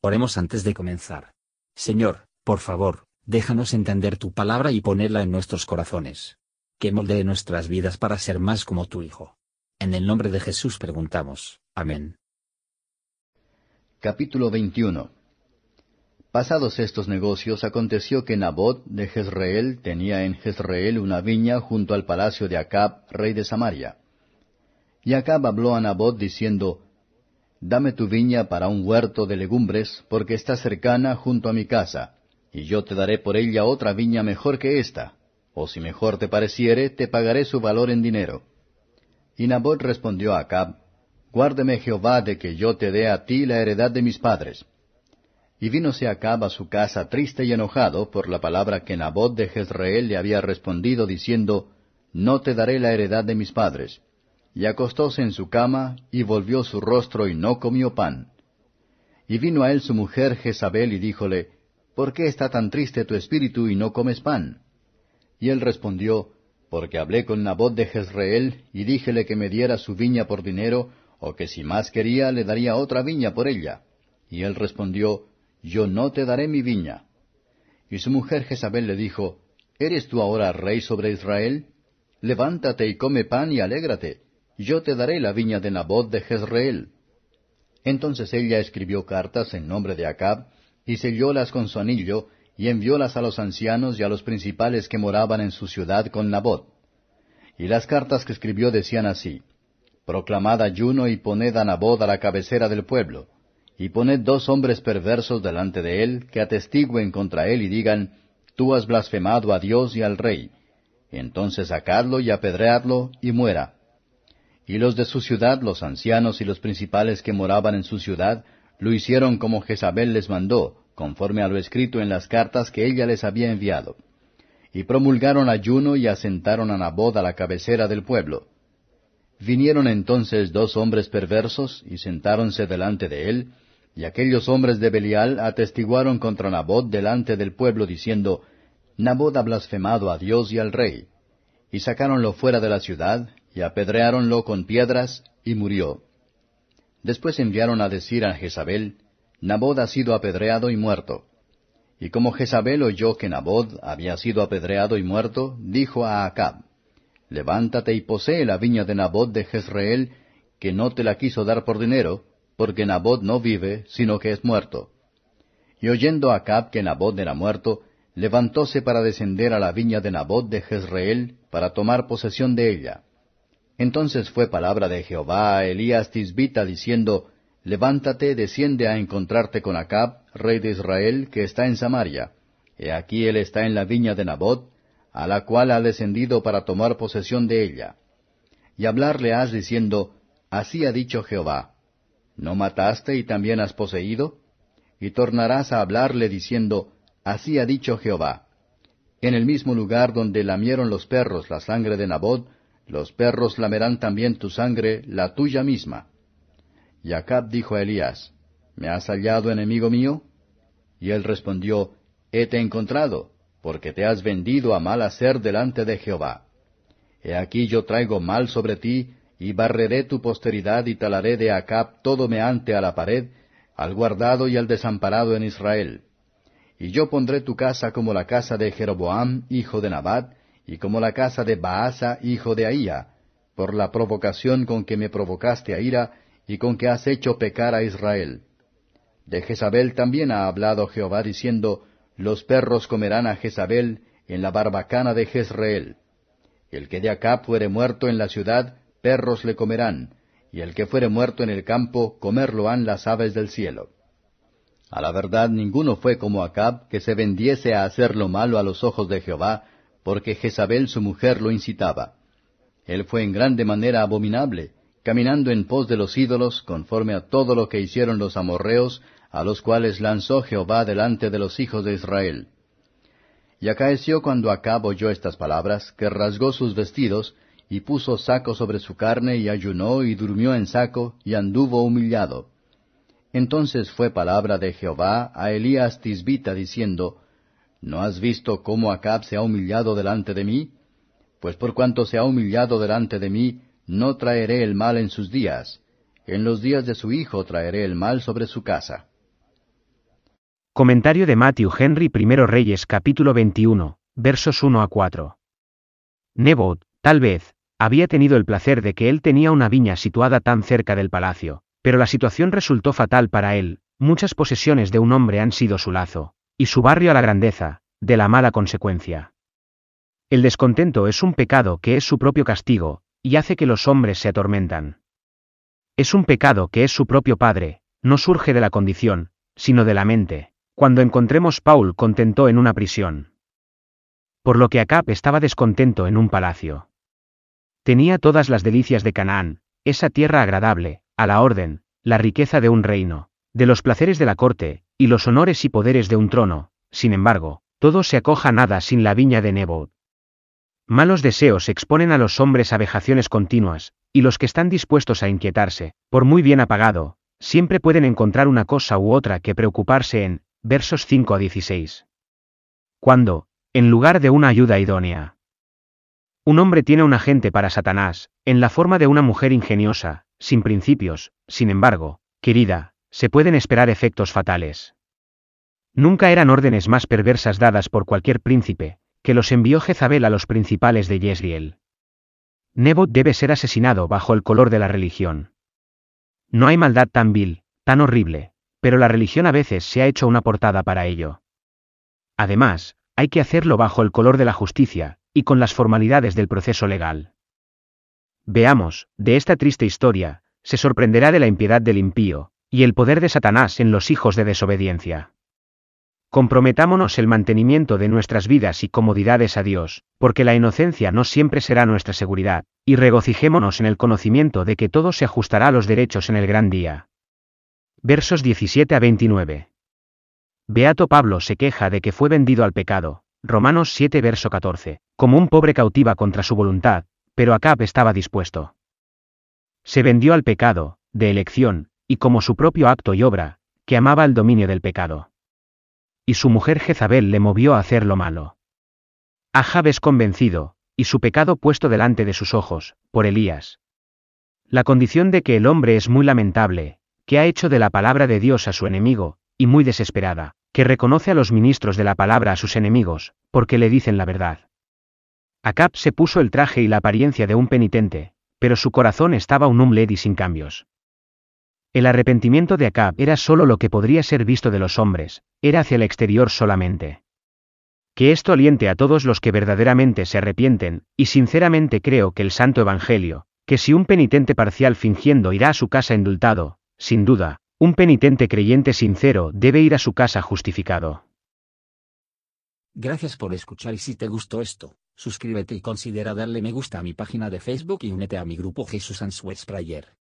Oremos antes de comenzar. Señor, por favor, déjanos entender tu palabra y ponerla en nuestros corazones. Que moldee nuestras vidas para ser más como tu Hijo. En el nombre de Jesús preguntamos. Amén. Capítulo 21 Pasados estos negocios, aconteció que Nabot de Jezreel tenía en Jezreel una viña junto al palacio de Acab, rey de Samaria. Y Acab habló a Nabot diciendo, Dame tu viña para un huerto de legumbres, porque está cercana junto a mi casa, y yo te daré por ella otra viña mejor que esta, o si mejor te pareciere, te pagaré su valor en dinero. Y Nabot respondió a Acab, Guárdeme Jehová de que yo te dé a ti la heredad de mis padres. Y vínose Acab a su casa triste y enojado por la palabra que Nabot de Jezreel le había respondido, diciendo, No te daré la heredad de mis padres y acostóse en su cama, y volvió su rostro y no comió pan. Y vino a él su mujer Jezabel y díjole, ¿Por qué está tan triste tu espíritu y no comes pan? Y él respondió, Porque hablé con Nabot de Jezreel, y díjele que me diera su viña por dinero, o que si más quería le daría otra viña por ella. Y él respondió, Yo no te daré mi viña. Y su mujer Jezabel le dijo, ¿Eres tú ahora rey sobre Israel? Levántate y come pan y alégrate yo te daré la viña de Nabot de Jezreel. Entonces ella escribió cartas en nombre de Acab, y sellólas con su anillo, y enviólas a los ancianos y a los principales que moraban en su ciudad con Nabot. Y las cartas que escribió decían así, Proclamad ayuno y poned a Nabot a la cabecera del pueblo, y poned dos hombres perversos delante de él, que atestiguen contra él y digan, Tú has blasfemado a Dios y al rey. Entonces sacadlo y apedreadlo, y muera y los de su ciudad, los ancianos y los principales que moraban en su ciudad, lo hicieron como Jezabel les mandó, conforme a lo escrito en las cartas que ella les había enviado. Y promulgaron ayuno y asentaron a Nabot a la cabecera del pueblo. Vinieron entonces dos hombres perversos y sentáronse delante de él, y aquellos hombres de Belial atestiguaron contra Nabot delante del pueblo, diciendo, Nabot ha blasfemado a Dios y al rey. Y sacáronlo fuera de la ciudad, y apedreáronlo con piedras, y murió. Después enviaron a decir a Jezabel, Nabod ha sido apedreado y muerto. Y como Jezabel oyó que Nabod había sido apedreado y muerto, dijo a Acab, Levántate y posee la viña de Nabod de Jezreel, que no te la quiso dar por dinero, porque Nabod no vive, sino que es muerto. Y oyendo Acab que Nabod era muerto, levantóse para descender a la viña de Nabod de Jezreel, para tomar posesión de ella. Entonces fue palabra de Jehová a Elías Tisbita diciendo, Levántate, desciende a encontrarte con Acab, rey de Israel, que está en Samaria. He aquí él está en la viña de Nabot, a la cual ha descendido para tomar posesión de ella. Y hablarle has diciendo, Así ha dicho Jehová, ¿no mataste y también has poseído? Y tornarás a hablarle diciendo, Así ha dicho Jehová. En el mismo lugar donde lamieron los perros la sangre de Nabot, los perros lamerán también tu sangre, la tuya misma. Y Acab dijo a Elías, ¿Me has hallado enemigo mío? Y él respondió, Hete encontrado, porque te has vendido a mal hacer delante de Jehová. He aquí yo traigo mal sobre ti, y barreré tu posteridad y talaré de Acab todo meante a la pared, al guardado y al desamparado en Israel. Y yo pondré tu casa como la casa de Jeroboam, hijo de Nabat, y como la casa de Baasa, hijo de Ahía, por la provocación con que me provocaste a ira, y con que has hecho pecar a Israel. De Jezabel también ha hablado Jehová diciendo, Los perros comerán a Jezabel en la barbacana de Jezreel. El que de acá fuere muerto en la ciudad, perros le comerán, y el que fuere muerto en el campo, comerlo han las aves del cielo. A la verdad ninguno fue como Acab, que se vendiese a hacer lo malo a los ojos de Jehová, porque Jezabel su mujer lo incitaba. Él fue en grande manera abominable, caminando en pos de los ídolos, conforme a todo lo que hicieron los amorreos, a los cuales lanzó Jehová delante de los hijos de Israel. Y acaeció cuando Acab oyó estas palabras, que rasgó sus vestidos, y puso saco sobre su carne, y ayunó, y durmió en saco, y anduvo humillado. Entonces fue palabra de Jehová a Elías Tisbita, diciendo, ¿No has visto cómo Acab se ha humillado delante de mí? Pues por cuanto se ha humillado delante de mí, no traeré el mal en sus días. En los días de su hijo traeré el mal sobre su casa. Comentario de Matthew Henry I Reyes capítulo 21, versos 1 a 4. Nebot, tal vez, había tenido el placer de que él tenía una viña situada tan cerca del palacio, pero la situación resultó fatal para él, muchas posesiones de un hombre han sido su lazo, y su barrio a la grandeza, de la mala consecuencia. El descontento es un pecado que es su propio castigo, y hace que los hombres se atormentan. Es un pecado que es su propio padre, no surge de la condición, sino de la mente, cuando encontremos Paul contentó en una prisión. Por lo que Acab estaba descontento en un palacio. Tenía todas las delicias de Canaán, esa tierra agradable, a la orden, la riqueza de un reino, de los placeres de la corte, y los honores y poderes de un trono, sin embargo, todo se acoja nada sin la viña de Nebot. Malos deseos exponen a los hombres a vejaciones continuas, y los que están dispuestos a inquietarse, por muy bien apagado, siempre pueden encontrar una cosa u otra que preocuparse en, versos 5 a 16. Cuando, en lugar de una ayuda idónea, un hombre tiene un agente para Satanás, en la forma de una mujer ingeniosa, sin principios, sin embargo, querida, se pueden esperar efectos fatales. Nunca eran órdenes más perversas dadas por cualquier príncipe, que los envió Jezabel a los principales de Yesriel. Nebot debe ser asesinado bajo el color de la religión. No hay maldad tan vil, tan horrible, pero la religión a veces se ha hecho una portada para ello. Además, hay que hacerlo bajo el color de la justicia, y con las formalidades del proceso legal. Veamos, de esta triste historia, se sorprenderá de la impiedad del impío, y el poder de Satanás en los hijos de desobediencia. Comprometámonos el mantenimiento de nuestras vidas y comodidades a Dios, porque la inocencia no siempre será nuestra seguridad, y regocijémonos en el conocimiento de que todo se ajustará a los derechos en el gran día. Versos 17 a 29. Beato Pablo se queja de que fue vendido al pecado, Romanos 7 verso 14, como un pobre cautiva contra su voluntad, pero Acab estaba dispuesto. Se vendió al pecado, de elección, y como su propio acto y obra, que amaba el dominio del pecado y su mujer Jezabel le movió a hacer lo malo. Ahab es convencido, y su pecado puesto delante de sus ojos, por Elías. La condición de que el hombre es muy lamentable, que ha hecho de la palabra de Dios a su enemigo, y muy desesperada, que reconoce a los ministros de la palabra a sus enemigos, porque le dicen la verdad. Acab se puso el traje y la apariencia de un penitente, pero su corazón estaba un humled sin cambios. El arrepentimiento de Acab era solo lo que podría ser visto de los hombres, era hacia el exterior solamente. Que esto aliente a todos los que verdaderamente se arrepienten, y sinceramente creo que el Santo Evangelio, que si un penitente parcial fingiendo irá a su casa indultado, sin duda, un penitente creyente sincero debe ir a su casa justificado. Gracias por escuchar y si te gustó esto, suscríbete y considera darle me gusta a mi página de Facebook y únete a mi grupo Jesús Answers Prayer.